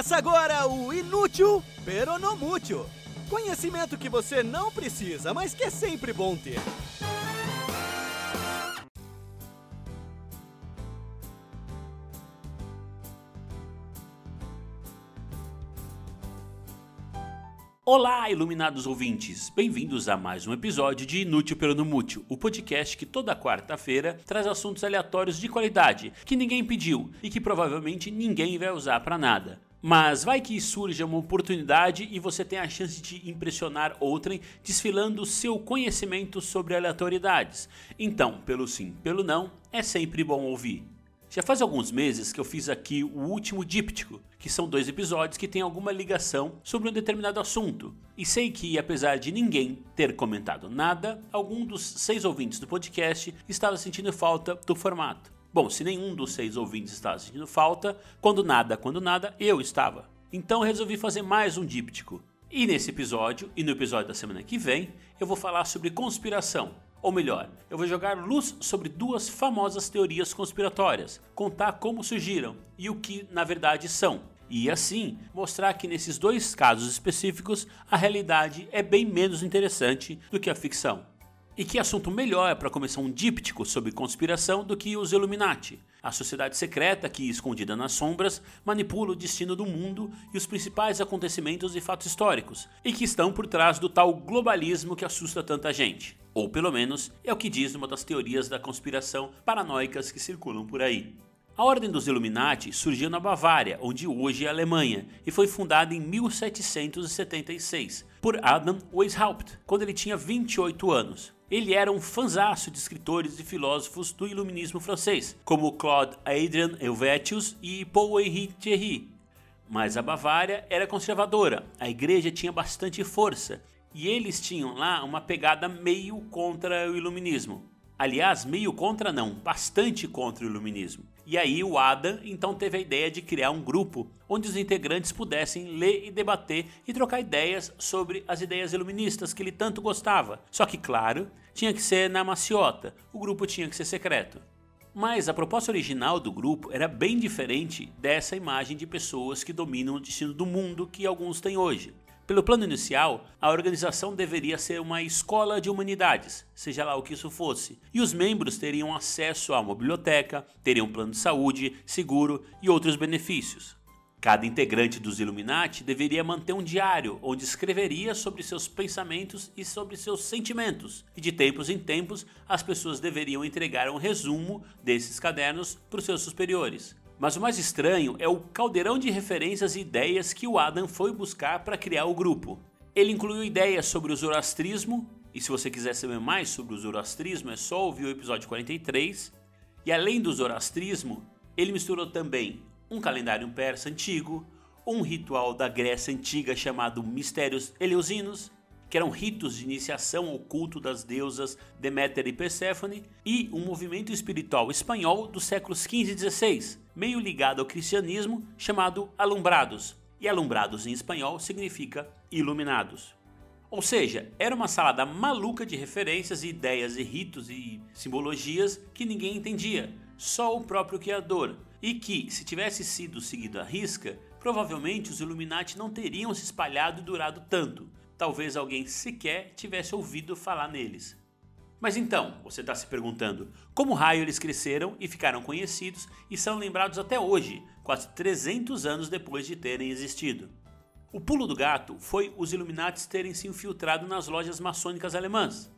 Começa agora o Inútil Peronomútil. Conhecimento que você não precisa, mas que é sempre bom ter. Olá, iluminados ouvintes! Bem-vindos a mais um episódio de Inútil Peronomútil, o podcast que toda quarta-feira traz assuntos aleatórios de qualidade que ninguém pediu e que provavelmente ninguém vai usar para nada. Mas vai que surja uma oportunidade e você tem a chance de impressionar outrem desfilando seu conhecimento sobre aleatoriedades. Então, pelo sim, pelo não, é sempre bom ouvir. Já faz alguns meses que eu fiz aqui o último díptico, que são dois episódios que têm alguma ligação sobre um determinado assunto. E sei que, apesar de ninguém ter comentado nada, algum dos seis ouvintes do podcast estava sentindo falta do formato. Bom, se nenhum dos seis ouvintes estava sentindo falta, quando nada, quando nada, eu estava. Então resolvi fazer mais um díptico. E nesse episódio, e no episódio da semana que vem, eu vou falar sobre conspiração ou melhor, eu vou jogar luz sobre duas famosas teorias conspiratórias, contar como surgiram e o que na verdade são. E assim, mostrar que nesses dois casos específicos a realidade é bem menos interessante do que a ficção. E que assunto melhor para começar um díptico sobre conspiração do que os Illuminati, a sociedade secreta que, escondida nas sombras, manipula o destino do mundo e os principais acontecimentos e fatos históricos, e que estão por trás do tal globalismo que assusta tanta gente. Ou pelo menos é o que diz uma das teorias da conspiração paranoicas que circulam por aí. A Ordem dos Illuminati surgiu na Bavária, onde hoje é a Alemanha, e foi fundada em 1776 por Adam Weishaupt, quando ele tinha 28 anos. Ele era um fanzaço de escritores e filósofos do iluminismo francês, como Claude Adrien Helvetius e Paul-Henri Thierry. Mas a Bavária era conservadora, a igreja tinha bastante força e eles tinham lá uma pegada meio contra o iluminismo. Aliás, meio contra não, bastante contra o iluminismo. E aí o Adam então teve a ideia de criar um grupo onde os integrantes pudessem ler e debater e trocar ideias sobre as ideias iluministas que ele tanto gostava. Só que, claro, tinha que ser na maciota, o grupo tinha que ser secreto. Mas a proposta original do grupo era bem diferente dessa imagem de pessoas que dominam o destino do mundo que alguns têm hoje. Pelo plano inicial, a organização deveria ser uma escola de humanidades, seja lá o que isso fosse, e os membros teriam acesso a uma biblioteca, teriam plano de saúde, seguro e outros benefícios. Cada integrante dos Illuminati deveria manter um diário onde escreveria sobre seus pensamentos e sobre seus sentimentos, e de tempos em tempos as pessoas deveriam entregar um resumo desses cadernos para os seus superiores. Mas o mais estranho é o caldeirão de referências e ideias que o Adam foi buscar para criar o grupo. Ele incluiu ideias sobre o zoroastrismo, e se você quiser saber mais sobre o zoroastrismo é só ouvir o episódio 43. E além do zoroastrismo, ele misturou também um calendário persa antigo, um ritual da Grécia antiga chamado Mistérios Eleusinos, que eram ritos de iniciação ao culto das deusas Deméter e Perséfone, e um movimento espiritual espanhol dos séculos XV e XVI, meio ligado ao cristianismo, chamado Alumbrados. E alumbrados em espanhol significa iluminados. Ou seja, era uma salada maluca de referências, ideias e ritos e simbologias que ninguém entendia, só o próprio criador, e que, se tivesse sido seguido à risca, provavelmente os Illuminati não teriam se espalhado e durado tanto, talvez alguém sequer tivesse ouvido falar neles. Mas então, você está se perguntando, como raio eles cresceram e ficaram conhecidos e são lembrados até hoje, quase 300 anos depois de terem existido? O pulo do gato foi os Illuminati terem se infiltrado nas lojas maçônicas alemãs.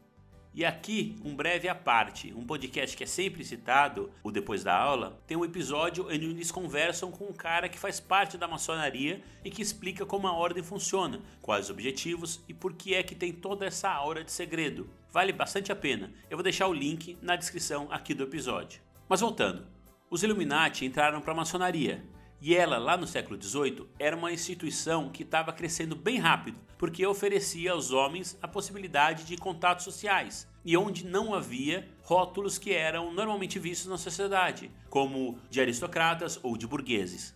E aqui, um breve à parte, um podcast que é sempre citado, o Depois da Aula, tem um episódio onde eles conversam com um cara que faz parte da maçonaria e que explica como a ordem funciona, quais os objetivos e por que é que tem toda essa aura de segredo. Vale bastante a pena, eu vou deixar o link na descrição aqui do episódio. Mas voltando, os Illuminati entraram para a maçonaria e ela, lá no século XVIII, era uma instituição que estava crescendo bem rápido, porque oferecia aos homens a possibilidade de contatos sociais, e onde não havia rótulos que eram normalmente vistos na sociedade, como de aristocratas ou de burgueses.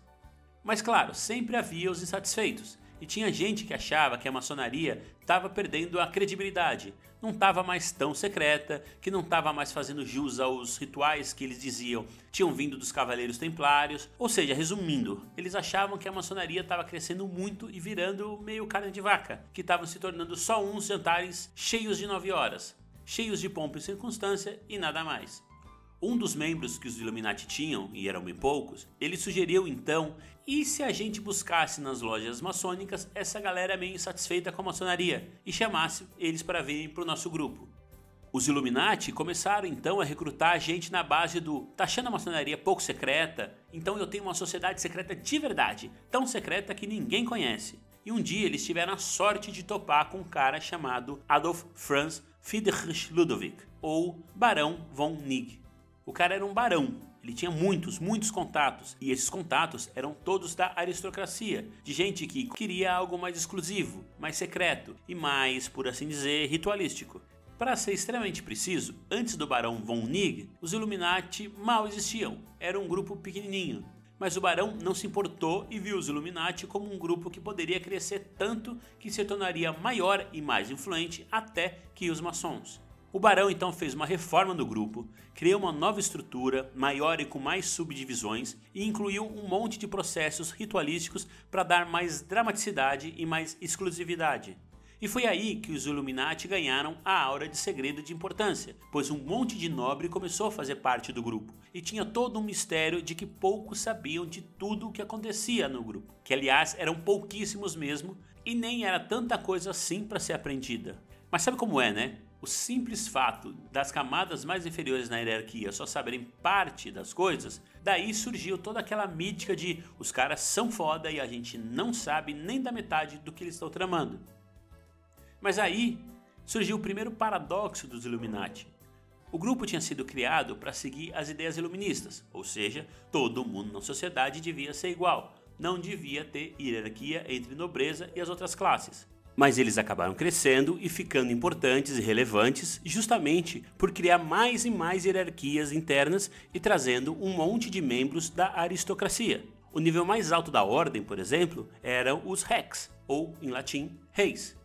Mas claro, sempre havia os insatisfeitos, E tinha gente que achava que a maçonaria estava perdendo a credibilidade, não estava mais tão secreta, que não estava mais fazendo jus aos rituais que eles diziam tinham vindo dos cavaleiros templários. Ou seja, resumindo, eles achavam que a maçonaria estava crescendo muito e virando meio carne de vaca, que estavam se tornando só uns jantares cheios de nove horas, cheios de pompa e circunstância e nada mais. Um dos membros que os Illuminati tinham, e eram bem poucos, ele sugeriu então: e se a gente buscasse nas lojas maçônicas essa galera meio insatisfeita com a maçonaria e chamasse eles para virem para o nosso grupo? Os Illuminati começaram então a recrutar gente na base do tá achando a maçonaria pouco secreta? Então eu tenho uma sociedade secreta de verdade, tão secreta que ninguém conhece. E um dia eles tiveram a sorte de topar com um cara chamado Adolf Franz Friedrich Ludwig, ou Barão von Nigg. O cara era um barão, ele tinha muitos, muitos contatos, e esses contatos eram todos da aristocracia, de gente que queria algo mais exclusivo, mais secreto e mais, por assim dizer, ritualístico. Para ser extremamente preciso, antes do Barão von Nigg, os Illuminati mal existiam, era um grupo pequenininho. Mas o Barão não se importou e viu os Illuminati como um grupo que poderia crescer tanto que se tornaria maior e mais influente até que os maçons. O Barão então fez uma reforma no grupo, criou uma nova estrutura, maior e com mais subdivisões, e incluiu um monte de processos ritualísticos para dar mais dramaticidade e mais exclusividade. E foi aí que os Illuminati ganharam a aura de segredo de importância, pois um monte de nobre começou a fazer parte do grupo, e tinha todo um mistério de que poucos sabiam de tudo o que acontecia no grupo, que aliás eram pouquíssimos mesmo, e nem era tanta coisa assim para ser aprendida. Mas sabe como é, né? O simples fato das camadas mais inferiores na hierarquia só saberem parte das coisas, daí surgiu toda aquela mítica de os caras são foda e a gente não sabe nem da metade do que eles estão tramando. Mas aí surgiu o primeiro paradoxo dos Illuminati. O grupo tinha sido criado para seguir as ideias iluministas, ou seja, todo mundo na sociedade devia ser igual, não devia ter hierarquia entre nobreza e as outras classes. Mas eles acabaram crescendo e ficando importantes e relevantes justamente por criar mais e mais hierarquias internas e trazendo um monte de membros da aristocracia. O nível mais alto da ordem, por exemplo, eram os rex, ou em latim, reis.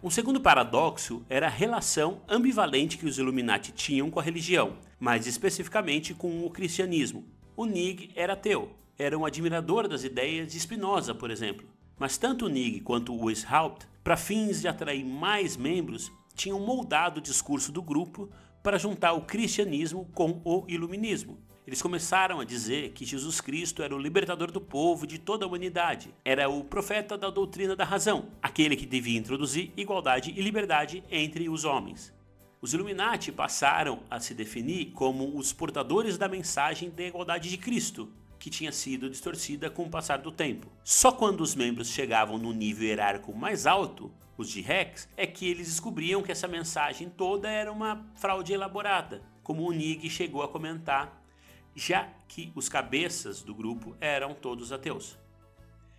Um segundo paradoxo era a relação ambivalente que os Illuminati tinham com a religião, mais especificamente com o cristianismo. O Nig era ateu, era um admirador das ideias de Spinoza, por exemplo. Mas tanto o Nig quanto o Weishaupt, para fins de atrair mais membros, tinham moldado o discurso do grupo para juntar o cristianismo com o iluminismo. Eles começaram a dizer que Jesus Cristo era o libertador do povo de toda a humanidade. Era o profeta da doutrina da razão, aquele que devia introduzir igualdade e liberdade entre os homens. Os Illuminati passaram a se definir como os portadores da mensagem da igualdade de Cristo, que tinha sido distorcida com o passar do tempo. Só quando os membros chegavam no nível hierárquico mais alto, os de Rex, é que eles descobriam que essa mensagem toda era uma fraude elaborada, como o Nig chegou a comentar, já que os cabeças do grupo eram todos ateus.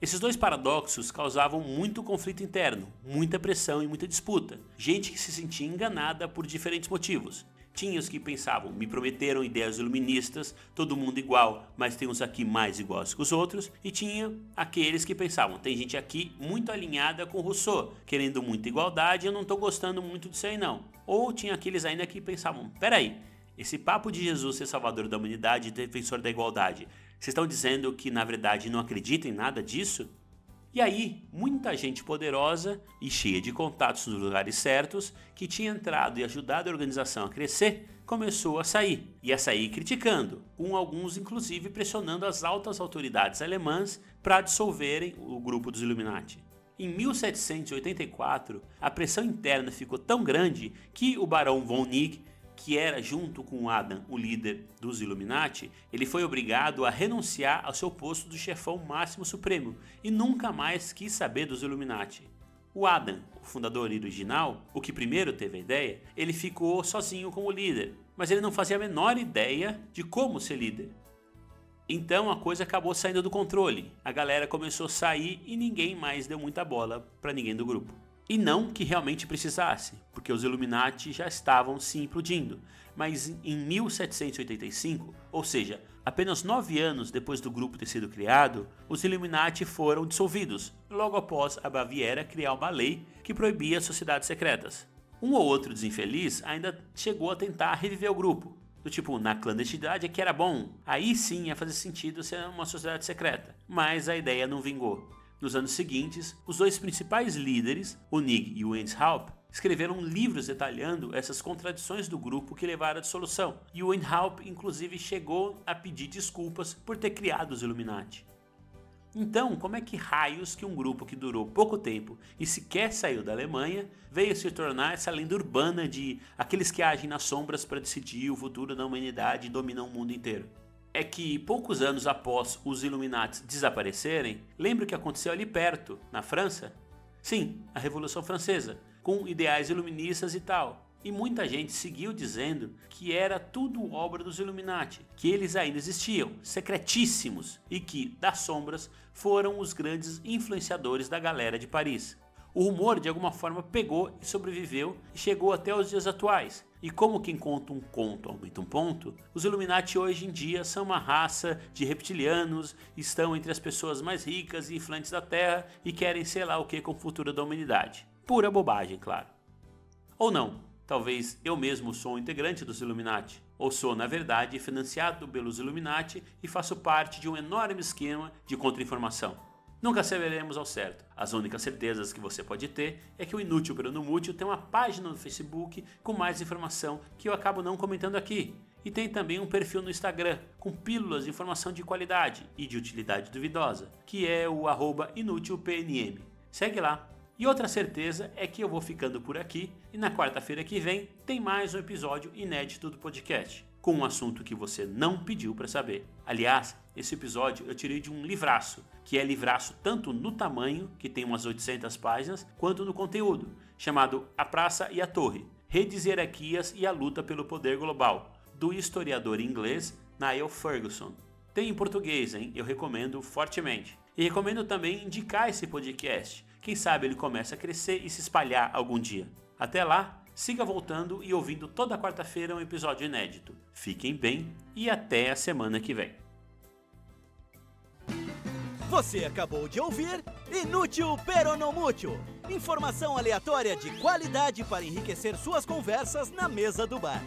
Esses dois paradoxos causavam muito conflito interno, muita pressão e muita disputa. Gente que se sentia enganada por diferentes motivos. Tinha os que pensavam, me prometeram ideias iluministas, todo mundo igual, mas tem uns aqui mais iguais que os outros. E tinha aqueles que pensavam, tem gente aqui muito alinhada com Rousseau, querendo muita igualdade, eu não estou gostando muito disso aí não. Ou tinha aqueles ainda que pensavam, peraí, esse papo de Jesus ser salvador da humanidade e defensor da igualdade, vocês estão dizendo que na verdade não acreditam em nada disso? E aí, muita gente poderosa e cheia de contatos nos lugares certos, que tinha entrado e ajudado a organização a crescer, começou a sair. E a sair criticando, com alguns inclusive pressionando as altas autoridades alemãs para dissolverem o grupo dos Illuminati. Em 1784, a pressão interna ficou tão grande que o barão von Nigg que era, junto com Adam, o líder dos Illuminati, ele foi obrigado a renunciar ao seu posto do chefão máximo supremo e nunca mais quis saber dos Illuminati. O Adam, o fundador original, o que primeiro teve a ideia, ele ficou sozinho como líder, mas ele não fazia a menor ideia de como ser líder. Então a coisa acabou saindo do controle, a galera começou a sair e ninguém mais deu muita bola para ninguém do grupo. E não que realmente precisasse, porque os Illuminati já estavam se implodindo. Mas em 1785, ou seja, apenas nove anos depois do grupo ter sido criado, os Illuminati foram dissolvidos, logo após a Baviera criar uma lei que proibia sociedades secretas. Um ou outro desinfeliz ainda chegou a tentar reviver o grupo, do tipo, na clandestinidade é que era bom. Aí sim ia fazer sentido ser uma sociedade secreta. Mas a ideia não vingou. Nos anos seguintes, os dois principais líderes, o Nig e o Haupt, escreveram livros detalhando essas contradições do grupo que levaram à dissolução. E o Haupt, inclusive, chegou a pedir desculpas por ter criado os Illuminati. Então, como é que raios que um grupo que durou pouco tempo e sequer saiu da Alemanha veio se tornar essa lenda urbana de aqueles que agem nas sombras para decidir o futuro da humanidade e dominam o mundo inteiro? É que poucos anos após os Illuminati desaparecerem, lembra o que aconteceu ali perto, na França? Sim, a Revolução Francesa, com ideais iluministas e tal. E muita gente seguiu dizendo que era tudo obra dos Illuminati, que eles ainda existiam, secretíssimos, e que, das sombras, foram os grandes influenciadores da galera de Paris. O rumor de alguma forma pegou e sobreviveu e chegou até os dias atuais. E como quem conta um conto aumenta um ponto, os Illuminati hoje em dia são uma raça de reptilianos, estão entre as pessoas mais ricas e influentes da Terra e querem sei lá o que com o futuro da humanidade. Pura bobagem, claro. Ou não, Talvez eu mesmo sou um integrante dos Illuminati, ou sou, na verdade, financiado pelos Illuminati e faço parte de um enorme esquema de contra-informação. Nunca saberemos ao certo. As únicas certezas que você pode ter é que o Inútil pelo Numútil tem uma página no Facebook com mais informação que eu acabo não comentando aqui. E tem também um perfil no Instagram com pílulas de informação de qualidade e de utilidade duvidosa, que é o inútilpnm. Segue lá, e outra certeza é que eu vou ficando por aqui e na quarta-feira que vem tem mais um episódio inédito do podcast, com um assunto que você não pediu para saber. Aliás, esse episódio eu tirei de um livraço, que é livraço tanto no tamanho, que tem umas 800 páginas, quanto no conteúdo, chamado A Praça e a Torre: Redes, Hierarquias e a Luta pelo Poder Global, do historiador inglês Niall Ferguson. Tem em português, hein? Eu recomendo fortemente. E recomendo também indicar esse podcast quem sabe ele começa a crescer e se espalhar algum dia. Até lá, siga voltando e ouvindo toda quarta-feira um episódio inédito. Fiquem bem e até a semana que vem. Você acabou de ouvir Inútil Peronomútil. Informação aleatória de qualidade para enriquecer suas conversas na mesa do bar.